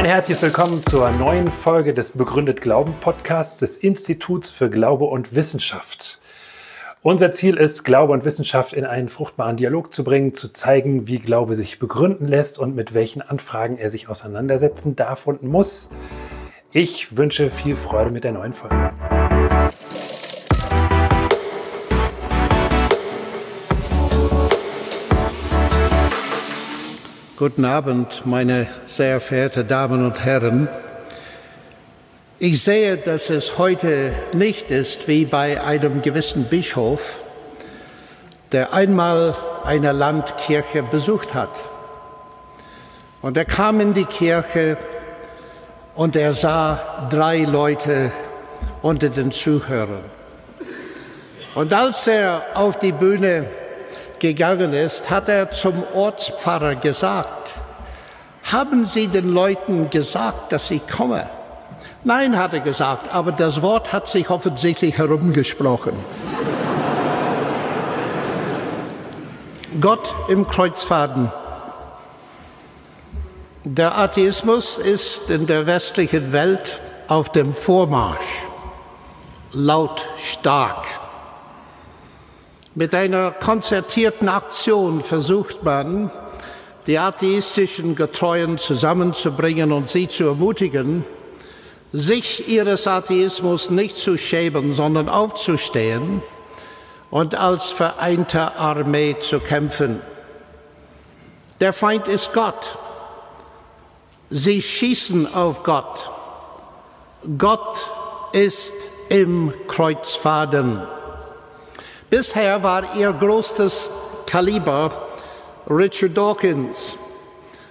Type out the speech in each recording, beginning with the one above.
Ein herzliches Willkommen zur neuen Folge des Begründet Glauben Podcasts des Instituts für Glaube und Wissenschaft. Unser Ziel ist, Glaube und Wissenschaft in einen fruchtbaren Dialog zu bringen, zu zeigen, wie Glaube sich begründen lässt und mit welchen Anfragen er sich auseinandersetzen darf und muss. Ich wünsche viel Freude mit der neuen Folge. Guten Abend, meine sehr verehrten Damen und Herren. Ich sehe, dass es heute nicht ist wie bei einem gewissen Bischof, der einmal eine Landkirche besucht hat. Und er kam in die Kirche und er sah drei Leute unter den Zuhörern. Und als er auf die Bühne gegangen ist, hat er zum Ortspfarrer gesagt, haben Sie den Leuten gesagt, dass ich komme? Nein, hat er gesagt, aber das Wort hat sich offensichtlich herumgesprochen. Gott im Kreuzfaden. Der Atheismus ist in der westlichen Welt auf dem Vormarsch, lautstark. Mit einer konzertierten Aktion versucht man, die atheistischen Getreuen zusammenzubringen und sie zu ermutigen, sich ihres Atheismus nicht zu schämen, sondern aufzustehen und als vereinte Armee zu kämpfen. Der Feind ist Gott. Sie schießen auf Gott. Gott ist im Kreuzfaden. Bisher war ihr größtes Kaliber Richard Dawkins,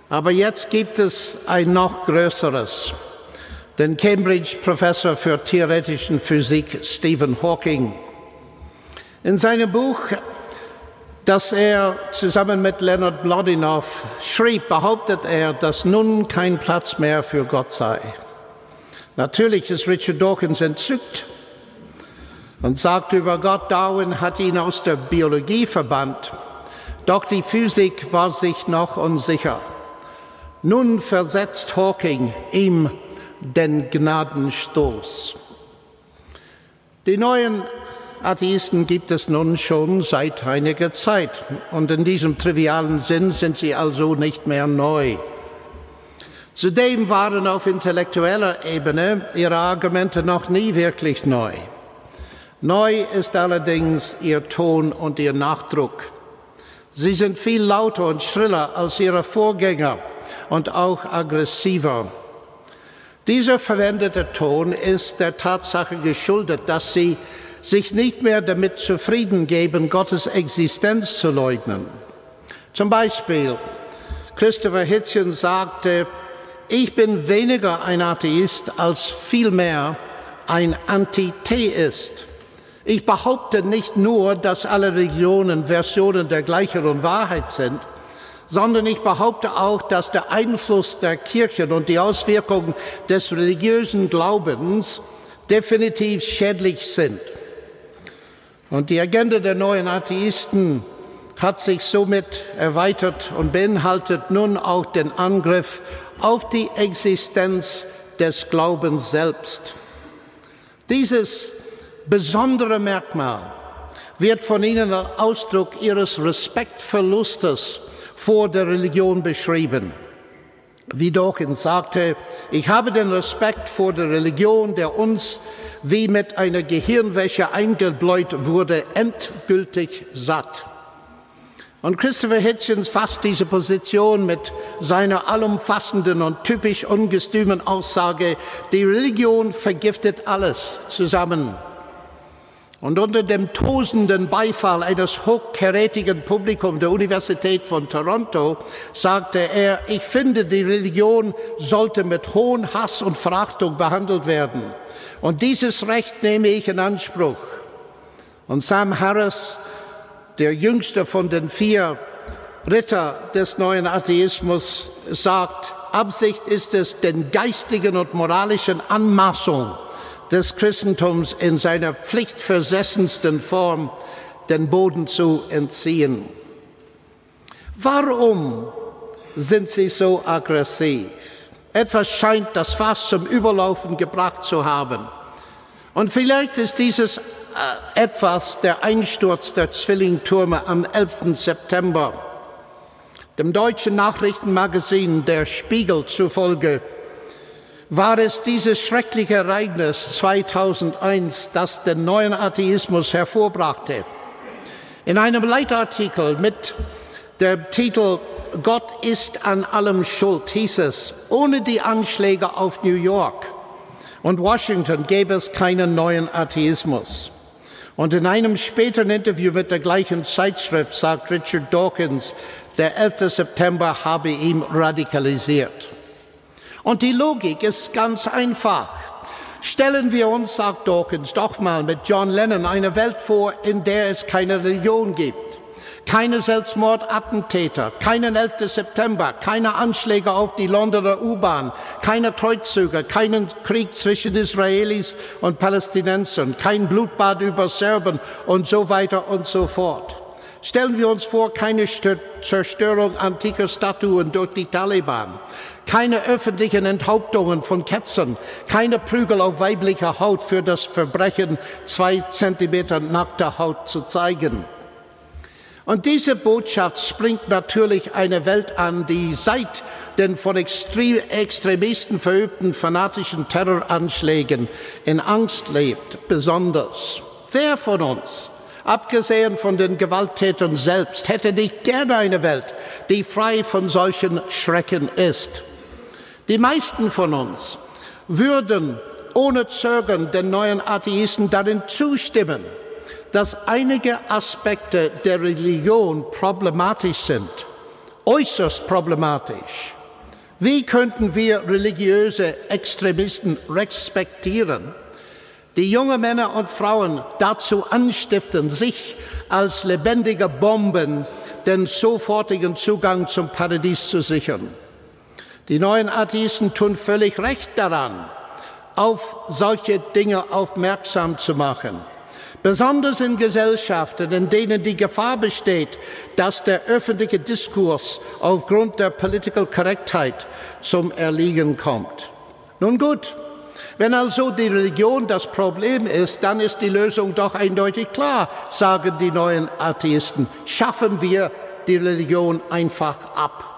aber jetzt gibt es ein noch größeres, den Cambridge-Professor für theoretische Physik Stephen Hawking. In seinem Buch, das er zusammen mit Leonard Blodinow schrieb, behauptet er, dass nun kein Platz mehr für Gott sei. Natürlich ist Richard Dawkins entzückt und sagt über Gott, Darwin hat ihn aus der Biologie verbannt. Doch die Physik war sich noch unsicher. Nun versetzt Hawking ihm den Gnadenstoß. Die neuen Atheisten gibt es nun schon seit einiger Zeit und in diesem trivialen Sinn sind sie also nicht mehr neu. Zudem waren auf intellektueller Ebene ihre Argumente noch nie wirklich neu. Neu ist allerdings ihr Ton und ihr Nachdruck. Sie sind viel lauter und schriller als ihre Vorgänger und auch aggressiver. Dieser verwendete Ton ist der Tatsache geschuldet, dass sie sich nicht mehr damit zufrieden geben, Gottes Existenz zu leugnen. Zum Beispiel, Christopher Hitchens sagte, ich bin weniger ein Atheist als vielmehr ein Antitheist. Ich behaupte nicht nur, dass alle Religionen Versionen der gleichen Wahrheit sind, sondern ich behaupte auch, dass der Einfluss der Kirchen und die Auswirkungen des religiösen Glaubens definitiv schädlich sind. Und die Agenda der neuen Atheisten hat sich somit erweitert und beinhaltet nun auch den Angriff auf die Existenz des Glaubens selbst. Dieses besondere Merkmal wird von ihnen als Ausdruck ihres Respektverlustes vor der Religion beschrieben. Wie Dawkins sagte, ich habe den Respekt vor der Religion, der uns wie mit einer Gehirnwäsche eingebläut wurde, endgültig satt. Und Christopher Hitchens fasst diese Position mit seiner allumfassenden und typisch ungestümen Aussage, die Religion vergiftet alles zusammen und unter dem tosenden Beifall eines hochkarätigen Publikums der Universität von Toronto sagte er, ich finde, die Religion sollte mit hohem Hass und Verachtung behandelt werden. Und dieses Recht nehme ich in Anspruch. Und Sam Harris, der jüngste von den vier Ritter des neuen Atheismus, sagt, Absicht ist es, den geistigen und moralischen Anmaßungen des Christentums in seiner pflichtversessensten Form den Boden zu entziehen. Warum sind sie so aggressiv? Etwas scheint das Fass zum Überlaufen gebracht zu haben. Und vielleicht ist dieses äh, etwas der Einsturz der Zwillingtürme am 11. September. Dem deutschen Nachrichtenmagazin Der Spiegel zufolge war es dieses schreckliche Ereignis 2001, das den neuen Atheismus hervorbrachte. In einem Leitartikel mit dem Titel Gott ist an allem schuld, hieß es, ohne die Anschläge auf New York und Washington gäbe es keinen neuen Atheismus. Und in einem späteren Interview mit der gleichen Zeitschrift sagt Richard Dawkins, der 11. September habe ihn radikalisiert. Und die Logik ist ganz einfach. Stellen wir uns, sagt Dawkins, doch mal mit John Lennon eine Welt vor, in der es keine Religion gibt keine Selbstmordattentäter, keinen 11. September, keine Anschläge auf die Londoner U-Bahn, keine Kreuzzüge, keinen Krieg zwischen Israelis und Palästinensern, kein Blutbad über Serben und so weiter und so fort. Stellen wir uns vor, keine Zerstörung antiker Statuen durch die Taliban, keine öffentlichen Enthauptungen von Ketzern, keine Prügel auf weiblicher Haut für das Verbrechen, zwei Zentimeter nackter Haut zu zeigen. Und diese Botschaft springt natürlich eine Welt an, die seit den von Extremisten verübten fanatischen Terroranschlägen in Angst lebt, besonders. Wer von uns, abgesehen von den Gewalttätern selbst, hätte nicht gerne eine Welt, die frei von solchen Schrecken ist? Die meisten von uns würden ohne Zögern den neuen Atheisten darin zustimmen, dass einige Aspekte der Religion problematisch sind, äußerst problematisch. Wie könnten wir religiöse Extremisten respektieren, die junge Männer und Frauen dazu anstiften, sich als lebendige Bomben den sofortigen Zugang zum Paradies zu sichern? Die neuen Atheisten tun völlig recht daran, auf solche Dinge aufmerksam zu machen besonders in Gesellschaften, in denen die Gefahr besteht, dass der öffentliche Diskurs aufgrund der Political Correctheit zum Erliegen kommt. Nun gut, wenn also die Religion das Problem ist, dann ist die Lösung doch eindeutig klar, sagen die neuen Atheisten. Schaffen wir die Religion einfach ab.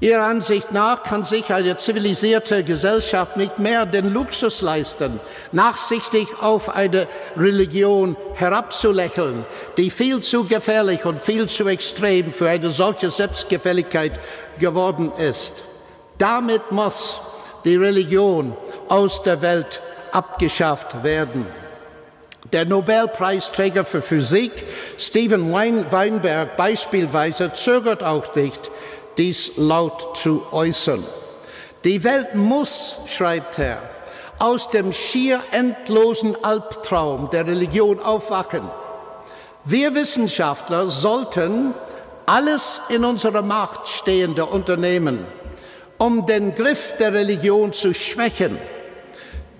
Ihrer Ansicht nach kann sich eine zivilisierte Gesellschaft nicht mehr den Luxus leisten, nachsichtig auf eine Religion herabzulächeln, die viel zu gefährlich und viel zu extrem für eine solche Selbstgefälligkeit geworden ist. Damit muss die Religion aus der Welt abgeschafft werden. Der Nobelpreisträger für Physik, Stephen Weinberg beispielsweise, zögert auch nicht, dies laut zu äußern. Die Welt muss, schreibt er, aus dem schier endlosen Albtraum der Religion aufwachen. Wir Wissenschaftler sollten alles in unserer Macht Stehende unternehmen, um den Griff der Religion zu schwächen.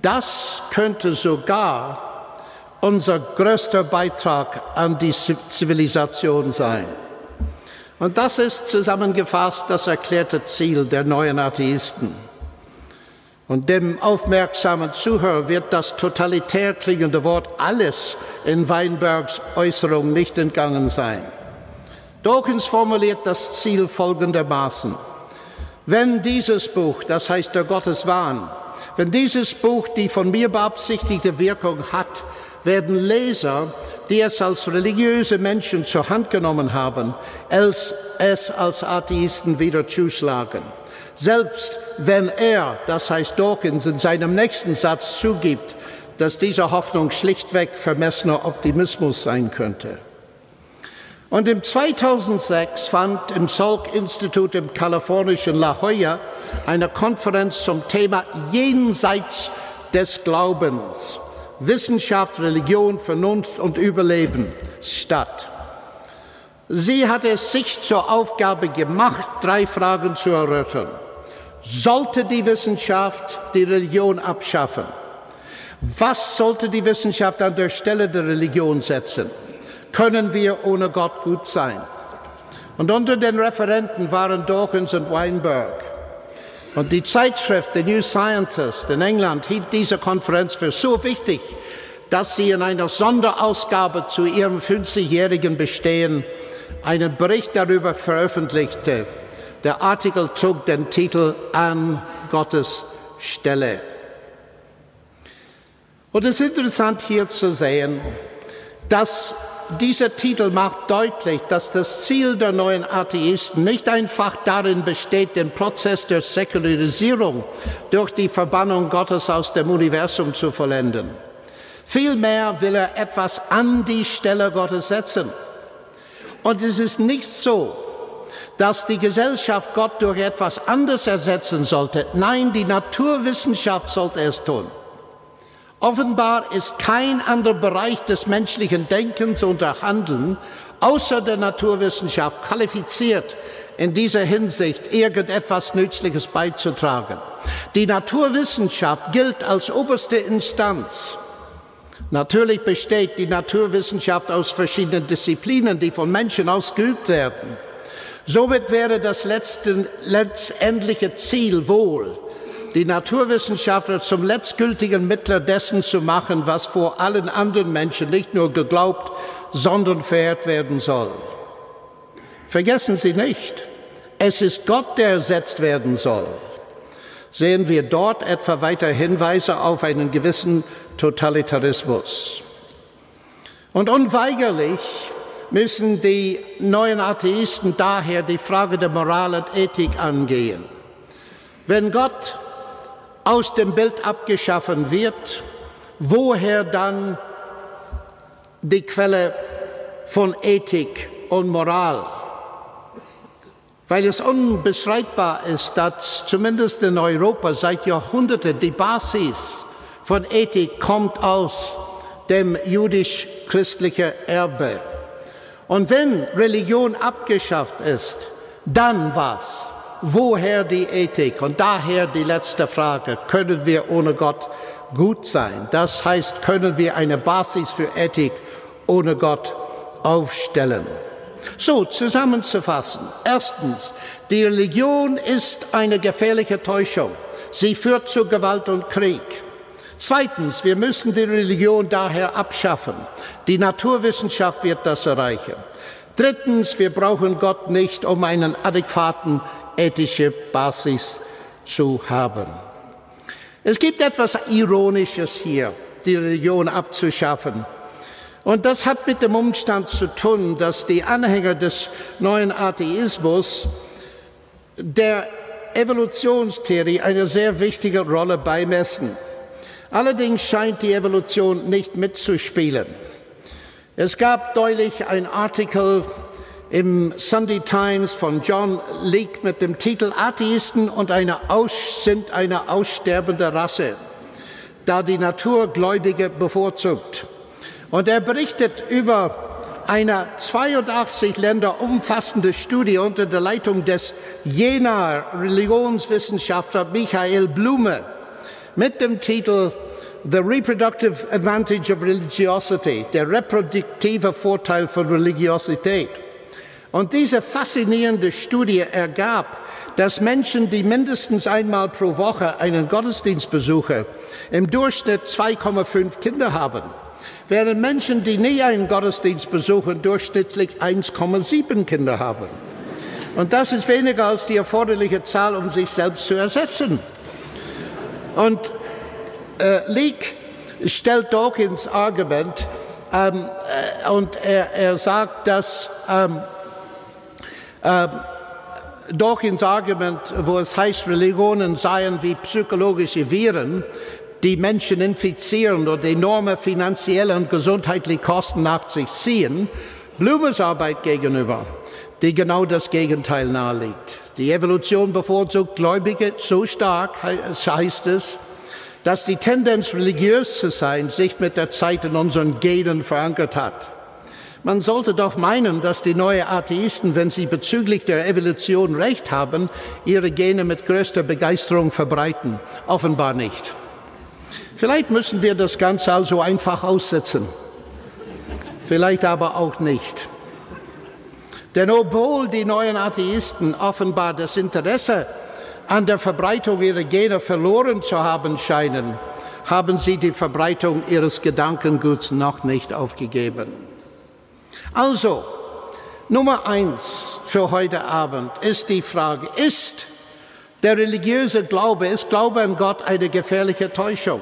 Das könnte sogar unser größter Beitrag an die Zivilisation sein. Und das ist zusammengefasst das erklärte Ziel der neuen Atheisten. Und dem aufmerksamen Zuhörer wird das totalitär klingende Wort alles in Weinbergs Äußerung nicht entgangen sein. Dawkins formuliert das Ziel folgendermaßen. Wenn dieses Buch, das heißt der Gotteswahn, wenn dieses Buch die von mir beabsichtigte Wirkung hat, werden Leser die es als religiöse Menschen zur Hand genommen haben, es, als Atheisten wieder zuschlagen. Selbst wenn er, das heißt Dawkins, in seinem nächsten Satz zugibt, dass diese Hoffnung schlichtweg vermessener Optimismus sein könnte. Und im 2006 fand im Salk Institut im kalifornischen La Jolla eine Konferenz zum Thema Jenseits des Glaubens Wissenschaft, Religion, Vernunft und Überleben statt. Sie hat es sich zur Aufgabe gemacht, drei Fragen zu erörtern. Sollte die Wissenschaft die Religion abschaffen? Was sollte die Wissenschaft an der Stelle der Religion setzen? Können wir ohne Gott gut sein? Und unter den Referenten waren Dawkins und Weinberg. Und die Zeitschrift The New Scientist in England hielt diese Konferenz für so wichtig, dass sie in einer Sonderausgabe zu ihrem 50-jährigen Bestehen einen Bericht darüber veröffentlichte. Der Artikel trug den Titel An Gottes Stelle. Und es ist interessant hier zu sehen, dass dieser Titel macht deutlich, dass das Ziel der neuen Atheisten nicht einfach darin besteht, den Prozess der Säkularisierung durch die Verbannung Gottes aus dem Universum zu vollenden. Vielmehr will er etwas an die Stelle Gottes setzen. Und es ist nicht so, dass die Gesellschaft Gott durch etwas anderes ersetzen sollte. Nein, die Naturwissenschaft sollte es tun. Offenbar ist kein anderer Bereich des menschlichen Denkens und Handelns außer der Naturwissenschaft qualifiziert, in dieser Hinsicht irgendetwas Nützliches beizutragen. Die Naturwissenschaft gilt als oberste Instanz Natürlich besteht die Naturwissenschaft aus verschiedenen Disziplinen, die von Menschen ausgeübt werden. Somit wäre das letzte, letztendliche Ziel wohl, die Naturwissenschaftler zum letztgültigen Mittler dessen zu machen, was vor allen anderen Menschen nicht nur geglaubt, sondern verehrt werden soll. Vergessen Sie nicht, es ist Gott, der ersetzt werden soll. Sehen wir dort etwa weiter Hinweise auf einen gewissen Totalitarismus. Und unweigerlich müssen die neuen Atheisten daher die Frage der Moral und Ethik angehen. Wenn Gott aus dem Bild abgeschaffen wird, woher dann die Quelle von Ethik und Moral? Weil es unbestreitbar ist, dass zumindest in Europa seit Jahrhunderten die Basis von Ethik kommt aus dem jüdisch-christlichen Erbe. Und wenn Religion abgeschafft ist, dann was? Woher die Ethik? Und daher die letzte Frage, können wir ohne Gott gut sein? Das heißt, können wir eine Basis für Ethik ohne Gott aufstellen? So, zusammenzufassen. Erstens, die Religion ist eine gefährliche Täuschung. Sie führt zu Gewalt und Krieg. Zweitens, wir müssen die Religion daher abschaffen. Die Naturwissenschaft wird das erreichen. Drittens, wir brauchen Gott nicht, um einen adäquaten ethische Basis zu haben. Es gibt etwas Ironisches hier, die Religion abzuschaffen. Und das hat mit dem Umstand zu tun, dass die Anhänger des neuen Atheismus der Evolutionstheorie eine sehr wichtige Rolle beimessen. Allerdings scheint die Evolution nicht mitzuspielen. Es gab neulich ein Artikel im Sunday Times von John Leake mit dem Titel Atheisten und eine Aus sind eine aussterbende Rasse, da die Natur Gläubige bevorzugt. Und er berichtet über eine 82 Länder umfassende Studie unter der Leitung des Jenaer Religionswissenschaftler Michael Blume mit dem Titel The Reproductive Advantage of Religiosity, der reproduktive Vorteil von Religiosität. Und diese faszinierende Studie ergab, dass Menschen, die mindestens einmal pro Woche einen Gottesdienst besuchen, im Durchschnitt 2,5 Kinder haben, während Menschen, die nie einen Gottesdienst besuchen, durchschnittlich 1,7 Kinder haben. Und das ist weniger als die erforderliche Zahl, um sich selbst zu ersetzen. Und äh, Leake stellt Dawkins Argument ähm, äh, und er, er, sagt, dass ähm, ähm, Dawkins Argument, wo es heißt, Religionen seien wie psychologische Viren, die Menschen infizieren und enorme finanzielle und gesundheitliche Kosten nach sich ziehen, Blumes Arbeit gegenüber, die genau das Gegenteil naheliegt. Die Evolution bevorzugt Gläubige so stark, heißt es, dass die Tendenz, religiös zu sein, sich mit der Zeit in unseren Genen verankert hat. Man sollte doch meinen, dass die neuen Atheisten, wenn sie bezüglich der Evolution recht haben, ihre Gene mit größter Begeisterung verbreiten. Offenbar nicht. Vielleicht müssen wir das Ganze also einfach aussetzen. Vielleicht aber auch nicht. Denn obwohl die neuen Atheisten offenbar das Interesse an der Verbreitung ihrer Gene verloren zu haben scheinen, haben sie die Verbreitung ihres Gedankenguts noch nicht aufgegeben. Also, Nummer eins für heute Abend ist die Frage, ist der religiöse Glaube, ist Glaube an Gott eine gefährliche Täuschung,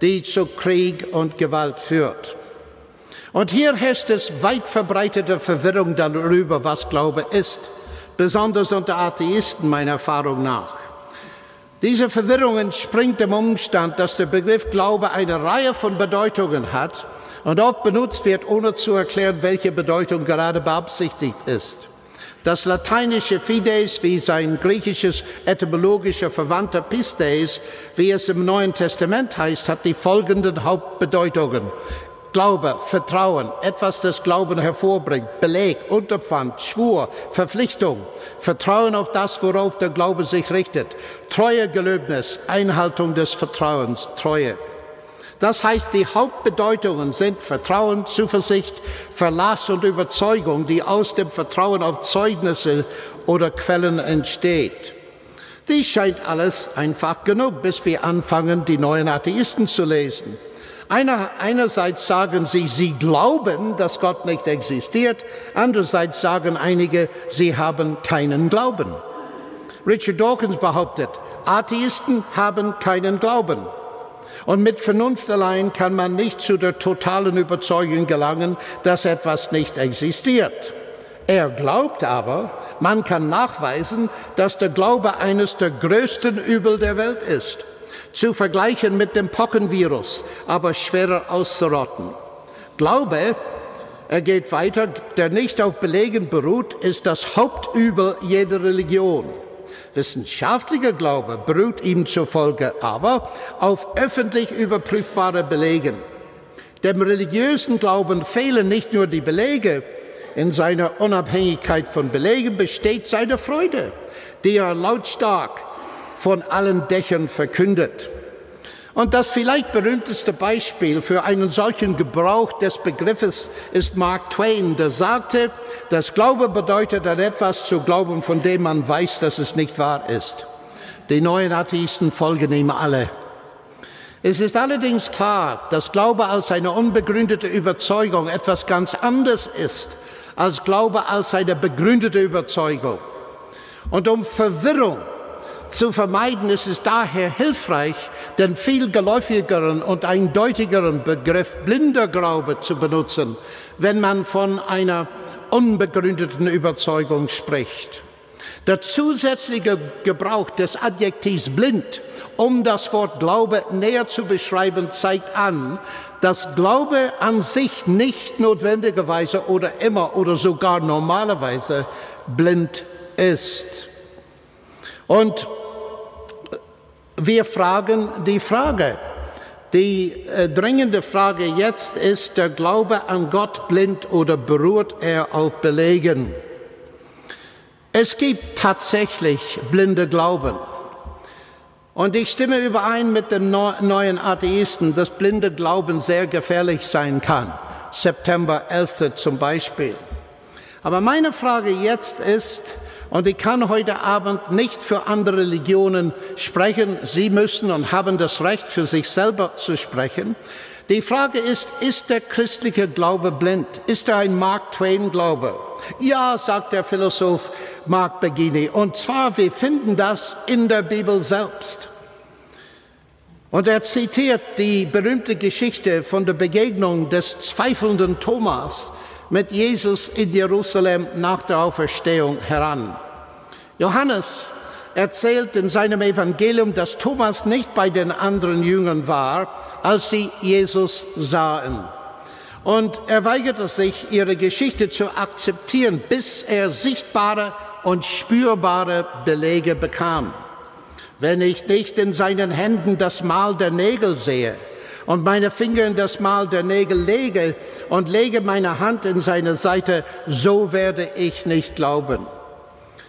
die zu Krieg und Gewalt führt? Und hier herrscht es weit verbreitete Verwirrung darüber, was Glaube ist, besonders unter Atheisten meiner Erfahrung nach. Diese Verwirrung entspringt dem Umstand, dass der Begriff Glaube eine Reihe von Bedeutungen hat und oft benutzt wird, ohne zu erklären, welche Bedeutung gerade beabsichtigt ist. Das lateinische Fides wie sein griechisches etymologischer Verwandter Pistes, wie es im Neuen Testament heißt, hat die folgenden Hauptbedeutungen. Glaube, Vertrauen, etwas das Glauben hervorbringt, Beleg, Unterpfand, Schwur, Verpflichtung, Vertrauen auf das, worauf der Glaube sich richtet, Treue, Gelöbnis, Einhaltung des Vertrauens, Treue. Das heißt, die Hauptbedeutungen sind Vertrauen, Zuversicht, Verlass und Überzeugung, die aus dem Vertrauen auf Zeugnisse oder Quellen entsteht. Dies scheint alles einfach genug, bis wir anfangen, die neuen Atheisten zu lesen. Einer, einerseits sagen sie, sie glauben, dass Gott nicht existiert, andererseits sagen einige, sie haben keinen Glauben. Richard Dawkins behauptet, Atheisten haben keinen Glauben. Und mit Vernunft allein kann man nicht zu der totalen Überzeugung gelangen, dass etwas nicht existiert. Er glaubt aber, man kann nachweisen, dass der Glaube eines der größten Übel der Welt ist zu vergleichen mit dem Pockenvirus, aber schwerer auszurotten. Glaube, er geht weiter, der nicht auf Belegen beruht, ist das Hauptübel jeder Religion. Wissenschaftlicher Glaube beruht ihm zufolge aber auf öffentlich überprüfbare Belegen. Dem religiösen Glauben fehlen nicht nur die Belege, in seiner Unabhängigkeit von Belegen besteht seine Freude, die er lautstark von allen Dächern verkündet. Und das vielleicht berühmteste Beispiel für einen solchen Gebrauch des Begriffes ist Mark Twain, der sagte, das Glaube bedeutet an etwas zu glauben, von dem man weiß, dass es nicht wahr ist. Die neuen Atheisten folgen ihm alle. Es ist allerdings klar, dass Glaube als eine unbegründete Überzeugung etwas ganz anderes ist als Glaube als eine begründete Überzeugung. Und um Verwirrung zu vermeiden ist es daher hilfreich, den viel geläufigeren und eindeutigeren Begriff blinder Glaube zu benutzen, wenn man von einer unbegründeten Überzeugung spricht. Der zusätzliche Gebrauch des Adjektivs blind, um das Wort Glaube näher zu beschreiben, zeigt an, dass Glaube an sich nicht notwendigerweise oder immer oder sogar normalerweise blind ist. Und wir fragen die Frage. Die äh, dringende Frage jetzt ist, der Glaube an Gott blind oder beruht er auf Belegen? Es gibt tatsächlich blinde Glauben. Und ich stimme überein mit dem neuen Atheisten, dass blinde Glauben sehr gefährlich sein kann. September 11. zum Beispiel. Aber meine Frage jetzt ist, und ich kann heute Abend nicht für andere Religionen sprechen. Sie müssen und haben das Recht, für sich selber zu sprechen. Die Frage ist, ist der christliche Glaube blind? Ist er ein Mark Twain Glaube? Ja, sagt der Philosoph Mark Begini. Und zwar, wir finden das in der Bibel selbst. Und er zitiert die berühmte Geschichte von der Begegnung des zweifelnden Thomas mit Jesus in Jerusalem nach der Auferstehung heran. Johannes erzählt in seinem Evangelium, dass Thomas nicht bei den anderen Jüngern war, als sie Jesus sahen. Und er weigerte sich, ihre Geschichte zu akzeptieren, bis er sichtbare und spürbare Belege bekam. Wenn ich nicht in seinen Händen das Mal der Nägel sehe und meine Finger in das Mal der Nägel lege und lege meine Hand in seine Seite, so werde ich nicht glauben.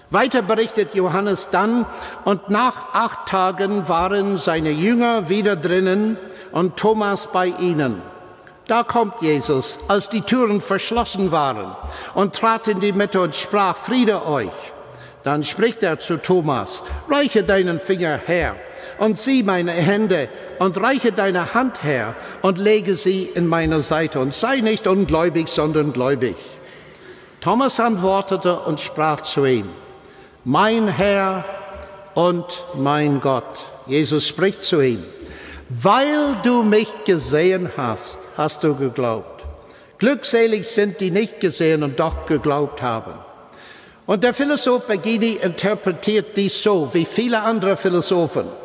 Weiter berichtet Johannes dann, und nach acht Tagen waren seine Jünger wieder drinnen und Thomas bei ihnen. Da kommt Jesus, als die Türen verschlossen waren, und trat in die Mitte und sprach, Friede euch. Dann spricht er zu Thomas, reiche deinen Finger her und sieh meine Hände und reiche deine Hand her und lege sie in meine Seite und sei nicht ungläubig, sondern gläubig. Thomas antwortete und sprach zu ihm, mein Herr und mein Gott. Jesus spricht zu ihm, weil du mich gesehen hast, hast du geglaubt. Glückselig sind die nicht gesehen und doch geglaubt haben. Und der Philosoph Begini interpretiert dies so, wie viele andere Philosophen.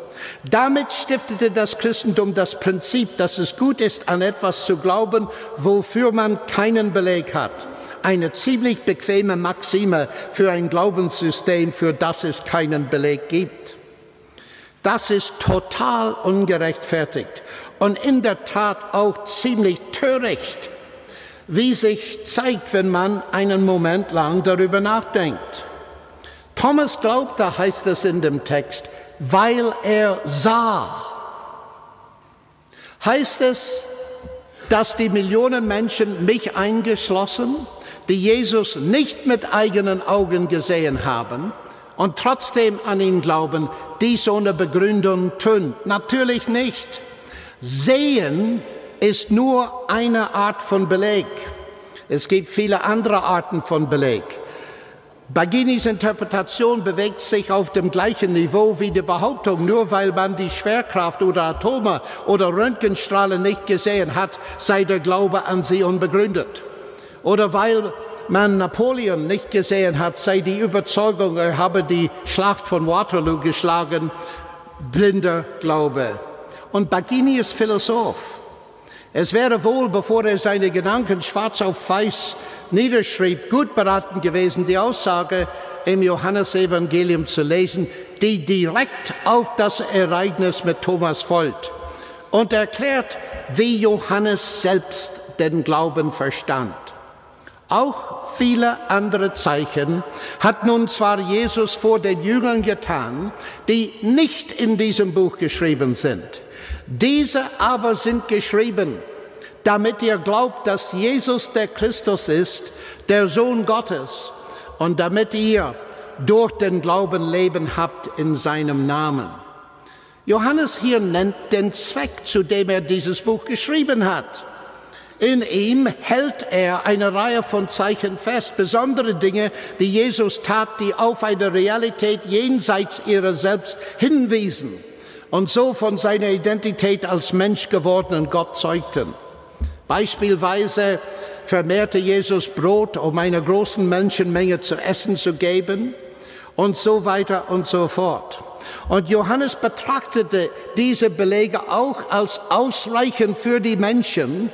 Damit stiftete das Christentum das Prinzip, dass es gut ist, an etwas zu glauben, wofür man keinen Beleg hat. Eine ziemlich bequeme Maxime für ein Glaubenssystem, für das es keinen Beleg gibt. Das ist total ungerechtfertigt und in der Tat auch ziemlich töricht, wie sich zeigt, wenn man einen Moment lang darüber nachdenkt. Thomas glaubte, heißt es in dem Text, weil er sah. Heißt es, dass die Millionen Menschen, mich eingeschlossen, die Jesus nicht mit eigenen Augen gesehen haben und trotzdem an ihn glauben, dies ohne Begründung tun? Natürlich nicht. Sehen ist nur eine Art von Beleg. Es gibt viele andere Arten von Beleg. Baginis Interpretation bewegt sich auf dem gleichen Niveau wie die Behauptung, nur weil man die Schwerkraft oder Atome oder Röntgenstrahlen nicht gesehen hat, sei der Glaube an sie unbegründet. Oder weil man Napoleon nicht gesehen hat, sei die Überzeugung, er habe die Schlacht von Waterloo geschlagen, blinder Glaube. Und Bagini ist Philosoph. Es wäre wohl, bevor er seine Gedanken schwarz auf weiß niederschrieb, gut beraten gewesen, die Aussage im Johannesevangelium zu lesen, die direkt auf das Ereignis mit Thomas folgt und erklärt, wie Johannes selbst den Glauben verstand. Auch viele andere Zeichen hat nun zwar Jesus vor den Jüngern getan, die nicht in diesem Buch geschrieben sind. Diese aber sind geschrieben, damit ihr glaubt, dass Jesus der Christus ist, der Sohn Gottes, und damit ihr durch den Glauben Leben habt in seinem Namen. Johannes hier nennt den Zweck, zu dem er dieses Buch geschrieben hat. In ihm hält er eine Reihe von Zeichen fest, besondere Dinge, die Jesus tat, die auf eine Realität jenseits ihrer selbst hinwiesen und so von seiner Identität als Mensch gewordenen Gott zeugten. Beispielsweise vermehrte Jesus Brot, um einer großen Menschenmenge zu essen zu geben und so weiter und so fort. Und Johannes betrachtete diese Belege auch als ausreichend für die Menschen,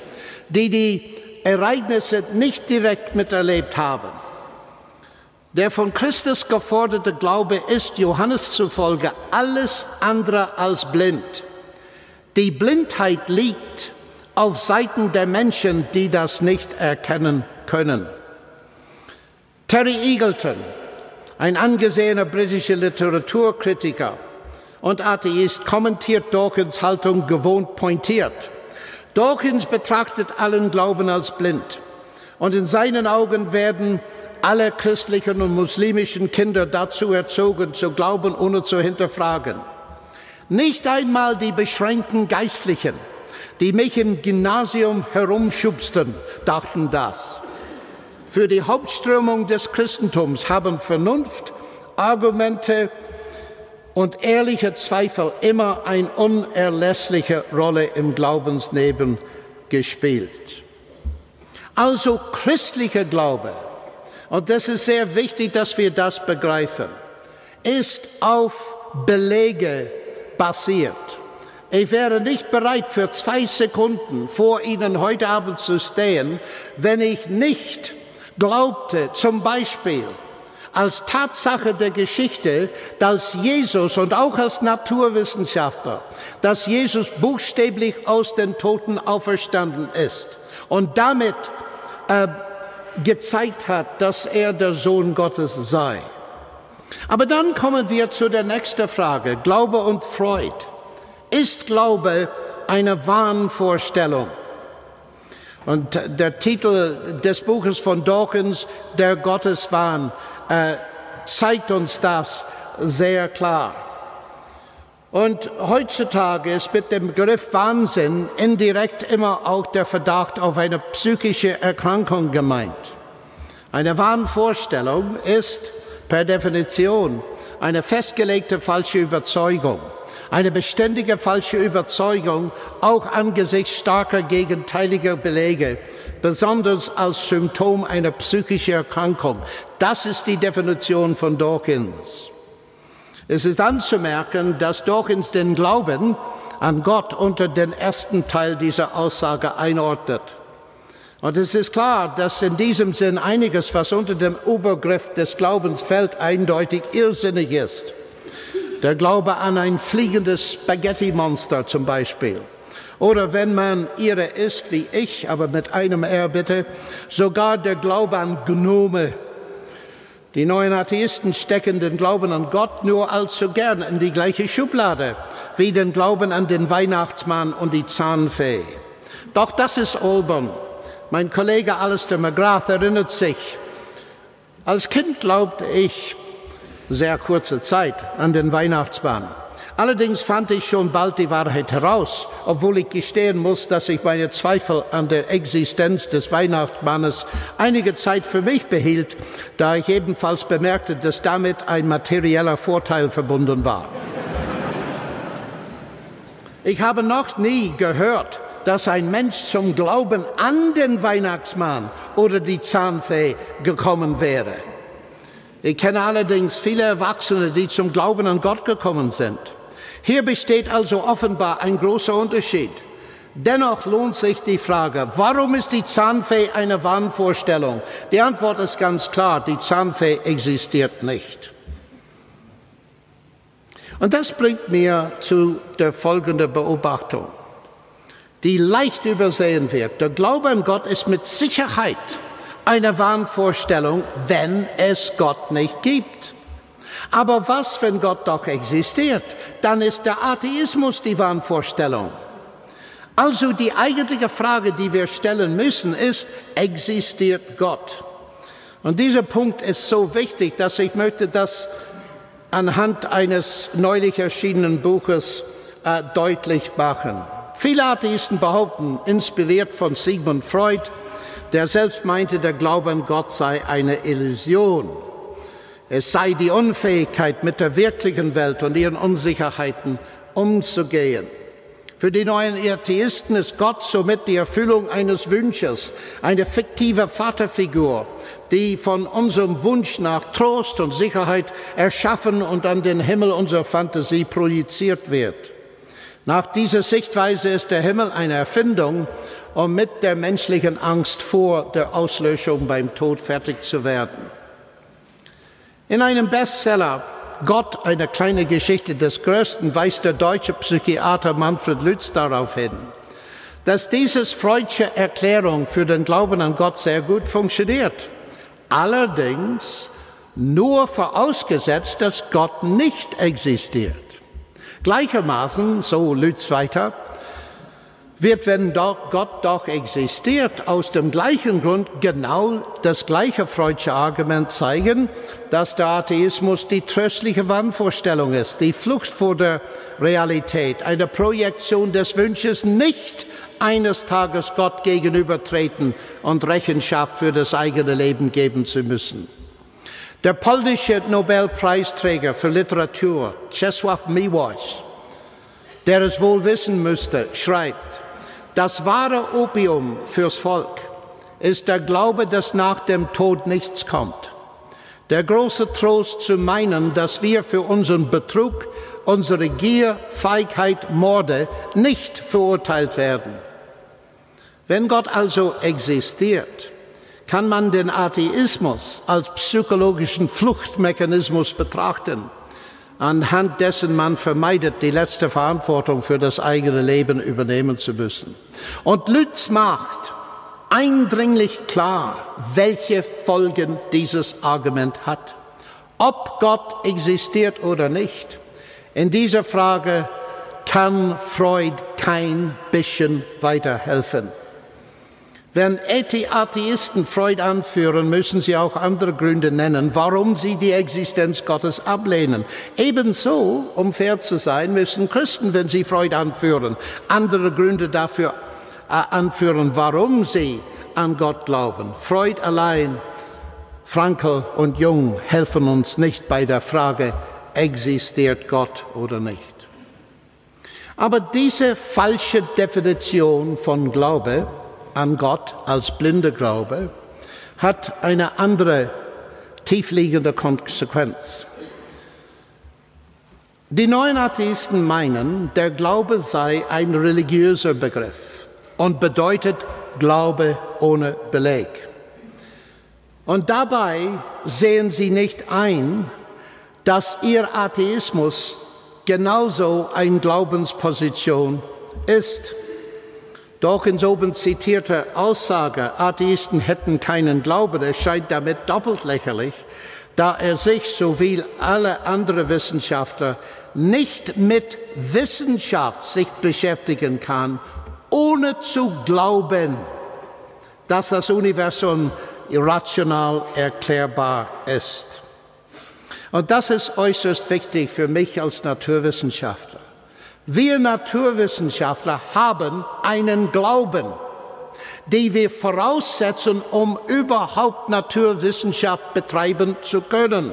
die die Ereignisse nicht direkt miterlebt haben. Der von Christus geforderte Glaube ist Johannes zufolge alles andere als blind. Die Blindheit liegt auf Seiten der Menschen, die das nicht erkennen können. Terry Eagleton, ein angesehener britischer Literaturkritiker und Atheist, kommentiert Dawkins Haltung gewohnt pointiert. Dawkins betrachtet allen Glauben als blind und in seinen Augen werden alle christlichen und muslimischen Kinder dazu erzogen, zu glauben, ohne zu hinterfragen. Nicht einmal die beschränkten Geistlichen die mich im Gymnasium herumschubsten, dachten das. Für die Hauptströmung des Christentums haben Vernunft, Argumente und ehrliche Zweifel immer eine unerlässliche Rolle im Glaubensleben gespielt. Also christlicher Glaube, und das ist sehr wichtig, dass wir das begreifen, ist auf Belege basiert. Ich wäre nicht bereit, für zwei Sekunden vor Ihnen heute Abend zu stehen, wenn ich nicht glaubte, zum Beispiel als Tatsache der Geschichte, dass Jesus und auch als Naturwissenschaftler, dass Jesus buchstäblich aus den Toten auferstanden ist und damit äh, gezeigt hat, dass er der Sohn Gottes sei. Aber dann kommen wir zu der nächsten Frage, Glaube und Freud. Ist Glaube eine Wahnvorstellung? Und der Titel des Buches von Dawkins, Der Gotteswahn, äh, zeigt uns das sehr klar. Und heutzutage ist mit dem Begriff Wahnsinn indirekt immer auch der Verdacht auf eine psychische Erkrankung gemeint. Eine Wahnvorstellung ist per Definition eine festgelegte falsche Überzeugung, eine beständige falsche Überzeugung, auch angesichts starker gegenteiliger Belege, besonders als Symptom einer psychischen Erkrankung. Das ist die Definition von Dawkins. Es ist anzumerken, dass Dawkins den Glauben an Gott unter den ersten Teil dieser Aussage einordnet. Und es ist klar, dass in diesem Sinn einiges, was unter dem Obergriff des Glaubens fällt, eindeutig irrsinnig ist. Der Glaube an ein fliegendes Spaghetti-Monster zum Beispiel. Oder wenn man ihre ist wie ich, aber mit einem R bitte, sogar der Glaube an Gnome. Die neuen Atheisten stecken den Glauben an Gott nur allzu gern in die gleiche Schublade wie den Glauben an den Weihnachtsmann und die Zahnfee. Doch das ist albern. Mein Kollege Alistair McGrath erinnert sich, als Kind glaubte ich sehr kurze Zeit an den Weihnachtsmann. Allerdings fand ich schon bald die Wahrheit heraus, obwohl ich gestehen muss, dass ich meine Zweifel an der Existenz des Weihnachtsmannes einige Zeit für mich behielt, da ich ebenfalls bemerkte, dass damit ein materieller Vorteil verbunden war. Ich habe noch nie gehört, dass ein Mensch zum Glauben an den Weihnachtsmann oder die Zahnfee gekommen wäre. Ich kenne allerdings viele Erwachsene, die zum Glauben an Gott gekommen sind. Hier besteht also offenbar ein großer Unterschied. Dennoch lohnt sich die Frage, warum ist die Zahnfee eine Wahnvorstellung? Die Antwort ist ganz klar, die Zahnfee existiert nicht. Und das bringt mir zu der folgenden Beobachtung die leicht übersehen wird. Der Glaube an Gott ist mit Sicherheit eine Wahnvorstellung, wenn es Gott nicht gibt. Aber was, wenn Gott doch existiert? Dann ist der Atheismus die Wahnvorstellung. Also die eigentliche Frage, die wir stellen müssen, ist, existiert Gott? Und dieser Punkt ist so wichtig, dass ich möchte das anhand eines neulich erschienenen Buches äh, deutlich machen. Viele Atheisten behaupten, inspiriert von Sigmund Freud, der selbst meinte, der Glaube an Gott sei eine Illusion. Es sei die Unfähigkeit, mit der wirklichen Welt und ihren Unsicherheiten umzugehen. Für die neuen Atheisten ist Gott somit die Erfüllung eines Wunsches, eine fiktive Vaterfigur, die von unserem Wunsch nach Trost und Sicherheit erschaffen und an den Himmel unserer Fantasie projiziert wird. Nach dieser Sichtweise ist der Himmel eine Erfindung, um mit der menschlichen Angst vor der Auslöschung beim Tod fertig zu werden. In einem Bestseller Gott, eine kleine Geschichte des Größten, weist der deutsche Psychiater Manfred Lütz darauf hin, dass dieses Freudsche Erklärung für den Glauben an Gott sehr gut funktioniert. Allerdings nur vorausgesetzt, dass Gott nicht existiert. Gleichermaßen, so Lütz weiter, wird, wenn doch Gott doch existiert, aus dem gleichen Grund genau das gleiche Freudsche Argument zeigen, dass der Atheismus die tröstliche Wahnvorstellung ist, die Flucht vor der Realität, eine Projektion des Wünsches, nicht eines Tages Gott gegenübertreten und Rechenschaft für das eigene Leben geben zu müssen. Der polnische Nobelpreisträger für Literatur, Czesław Miłosz, der es wohl wissen müsste, schreibt, das wahre Opium fürs Volk ist der Glaube, dass nach dem Tod nichts kommt. Der große Trost zu meinen, dass wir für unseren Betrug, unsere Gier, Feigheit, Morde nicht verurteilt werden. Wenn Gott also existiert, kann man den Atheismus als psychologischen Fluchtmechanismus betrachten, anhand dessen man vermeidet, die letzte Verantwortung für das eigene Leben übernehmen zu müssen. Und Lütz macht eindringlich klar, welche Folgen dieses Argument hat. Ob Gott existiert oder nicht, in dieser Frage kann Freud kein bisschen weiterhelfen. Wenn Atheisten Freud anführen, müssen sie auch andere Gründe nennen, warum sie die Existenz Gottes ablehnen. Ebenso, um fair zu sein, müssen Christen, wenn sie Freud anführen, andere Gründe dafür äh, anführen, warum sie an Gott glauben. Freud allein, Frankel und Jung helfen uns nicht bei der Frage, existiert Gott oder nicht. Aber diese falsche Definition von Glaube, an Gott als blinder Glaube hat eine andere tiefliegende Konsequenz. Die neuen Atheisten meinen, der Glaube sei ein religiöser Begriff und bedeutet Glaube ohne Beleg. Und dabei sehen sie nicht ein, dass ihr Atheismus genauso eine Glaubensposition ist. Doch in oben zitierter Aussage, Atheisten hätten keinen Glauben, erscheint damit doppelt lächerlich, da er sich sowie alle anderen Wissenschaftler nicht mit Wissenschaft sich beschäftigen kann, ohne zu glauben, dass das Universum irrational erklärbar ist. Und das ist äußerst wichtig für mich als Naturwissenschaftler. Wir Naturwissenschaftler haben einen Glauben, den wir voraussetzen, um überhaupt Naturwissenschaft betreiben zu können.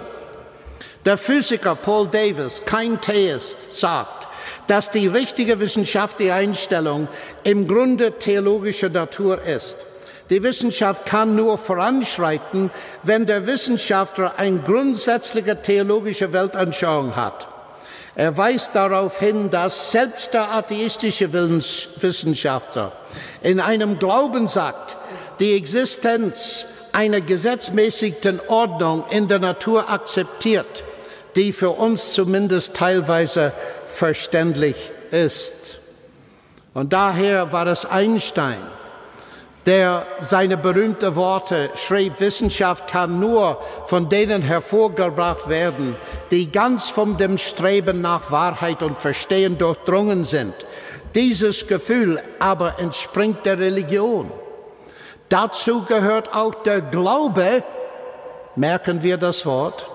Der Physiker Paul Davis, kein Theist, sagt, dass die richtige wissenschaftliche Einstellung im Grunde theologischer Natur ist. Die Wissenschaft kann nur voranschreiten, wenn der Wissenschaftler eine grundsätzliche theologische Weltanschauung hat. Er weist darauf hin, dass selbst der atheistische Wissenschaftler in einem Glauben sagt, die Existenz einer gesetzmäßigten Ordnung in der Natur akzeptiert, die für uns zumindest teilweise verständlich ist. Und daher war es Einstein, der seine berühmten Worte schrieb, Wissenschaft kann nur von denen hervorgebracht werden, die ganz von dem Streben nach Wahrheit und Verstehen durchdrungen sind. Dieses Gefühl aber entspringt der Religion. Dazu gehört auch der Glaube, merken wir das Wort,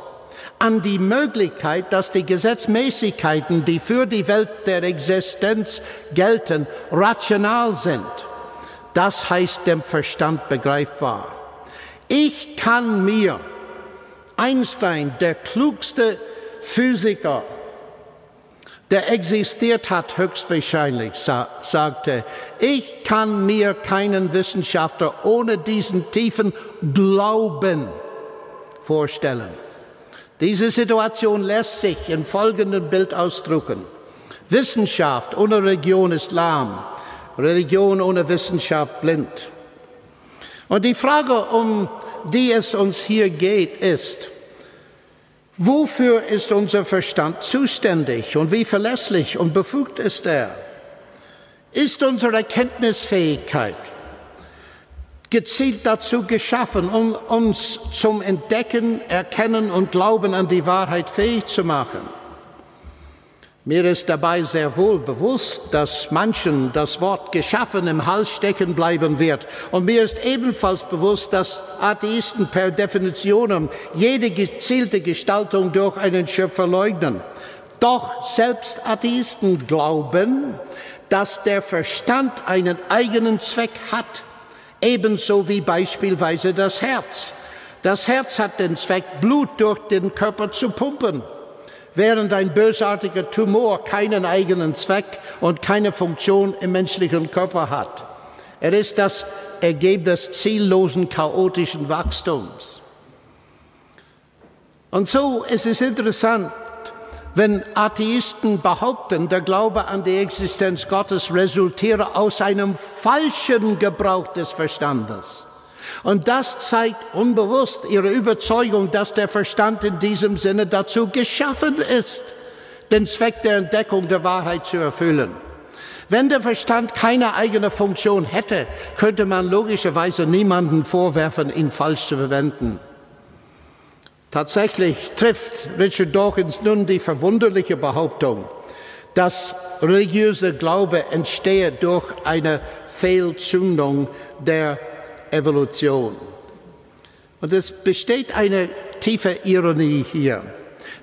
an die Möglichkeit, dass die Gesetzmäßigkeiten, die für die Welt der Existenz gelten, rational sind. Das heißt dem Verstand begreifbar. Ich kann mir, Einstein, der klugste Physiker, der existiert hat, höchstwahrscheinlich, sagte, ich kann mir keinen Wissenschaftler ohne diesen tiefen Glauben vorstellen. Diese Situation lässt sich in folgendem Bild ausdrücken. Wissenschaft ohne Religion ist lahm. Religion ohne Wissenschaft blind. Und die Frage, um die es uns hier geht, ist, wofür ist unser Verstand zuständig und wie verlässlich und befugt ist er? Ist unsere Erkenntnisfähigkeit gezielt dazu geschaffen, um uns zum Entdecken, Erkennen und Glauben an die Wahrheit fähig zu machen? Mir ist dabei sehr wohl bewusst, dass manchen das Wort geschaffen im Hals stecken bleiben wird. Und mir ist ebenfalls bewusst, dass Atheisten per Definition jede gezielte Gestaltung durch einen Schöpfer leugnen. Doch selbst Atheisten glauben, dass der Verstand einen eigenen Zweck hat, ebenso wie beispielsweise das Herz. Das Herz hat den Zweck, Blut durch den Körper zu pumpen während ein bösartiger Tumor keinen eigenen Zweck und keine Funktion im menschlichen Körper hat. Er ist das Ergebnis ziellosen, chaotischen Wachstums. Und so ist es interessant, wenn Atheisten behaupten, der Glaube an die Existenz Gottes resultiere aus einem falschen Gebrauch des Verstandes. Und das zeigt unbewusst ihre Überzeugung, dass der Verstand in diesem Sinne dazu geschaffen ist, den Zweck der Entdeckung der Wahrheit zu erfüllen. Wenn der Verstand keine eigene Funktion hätte, könnte man logischerweise niemanden vorwerfen, ihn falsch zu verwenden. Tatsächlich trifft Richard Dawkins nun die verwunderliche Behauptung, dass religiöse Glaube entstehe durch eine Fehlzündung der Evolution. Und es besteht eine tiefe Ironie hier.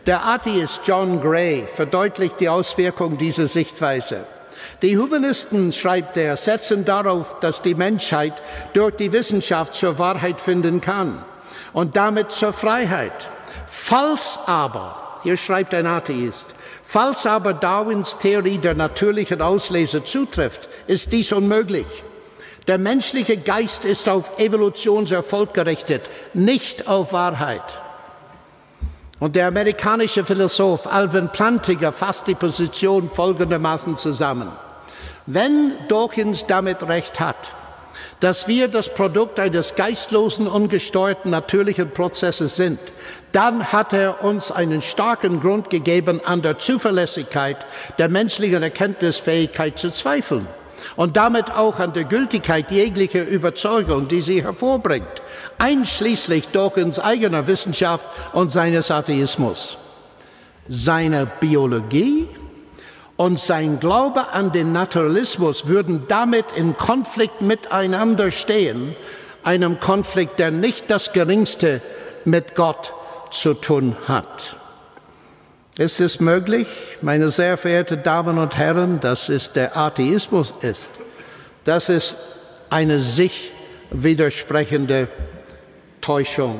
Der Atheist John Gray verdeutlicht die Auswirkung dieser Sichtweise. Die Humanisten, schreibt er, setzen darauf, dass die Menschheit durch die Wissenschaft zur Wahrheit finden kann und damit zur Freiheit. Falls aber, hier schreibt ein Atheist, falls aber Darwins Theorie der natürlichen Auslese zutrifft, ist dies unmöglich. Der menschliche Geist ist auf Evolutionserfolg gerichtet, nicht auf Wahrheit. Und der amerikanische Philosoph Alvin Plantinga fasst die Position folgendermaßen zusammen. Wenn Dawkins damit recht hat, dass wir das Produkt eines geistlosen, ungesteuerten natürlichen Prozesses sind, dann hat er uns einen starken Grund gegeben, an der Zuverlässigkeit der menschlichen Erkenntnisfähigkeit zu zweifeln und damit auch an der Gültigkeit jeglicher Überzeugung, die sie hervorbringt, einschließlich Dawkins eigener Wissenschaft und seines Atheismus. Seine Biologie und sein Glaube an den Naturalismus würden damit in Konflikt miteinander stehen, einem Konflikt, der nicht das geringste mit Gott zu tun hat. Ist es möglich, meine sehr verehrten Damen und Herren, dass es der Atheismus ist? Das ist eine sich widersprechende Täuschung.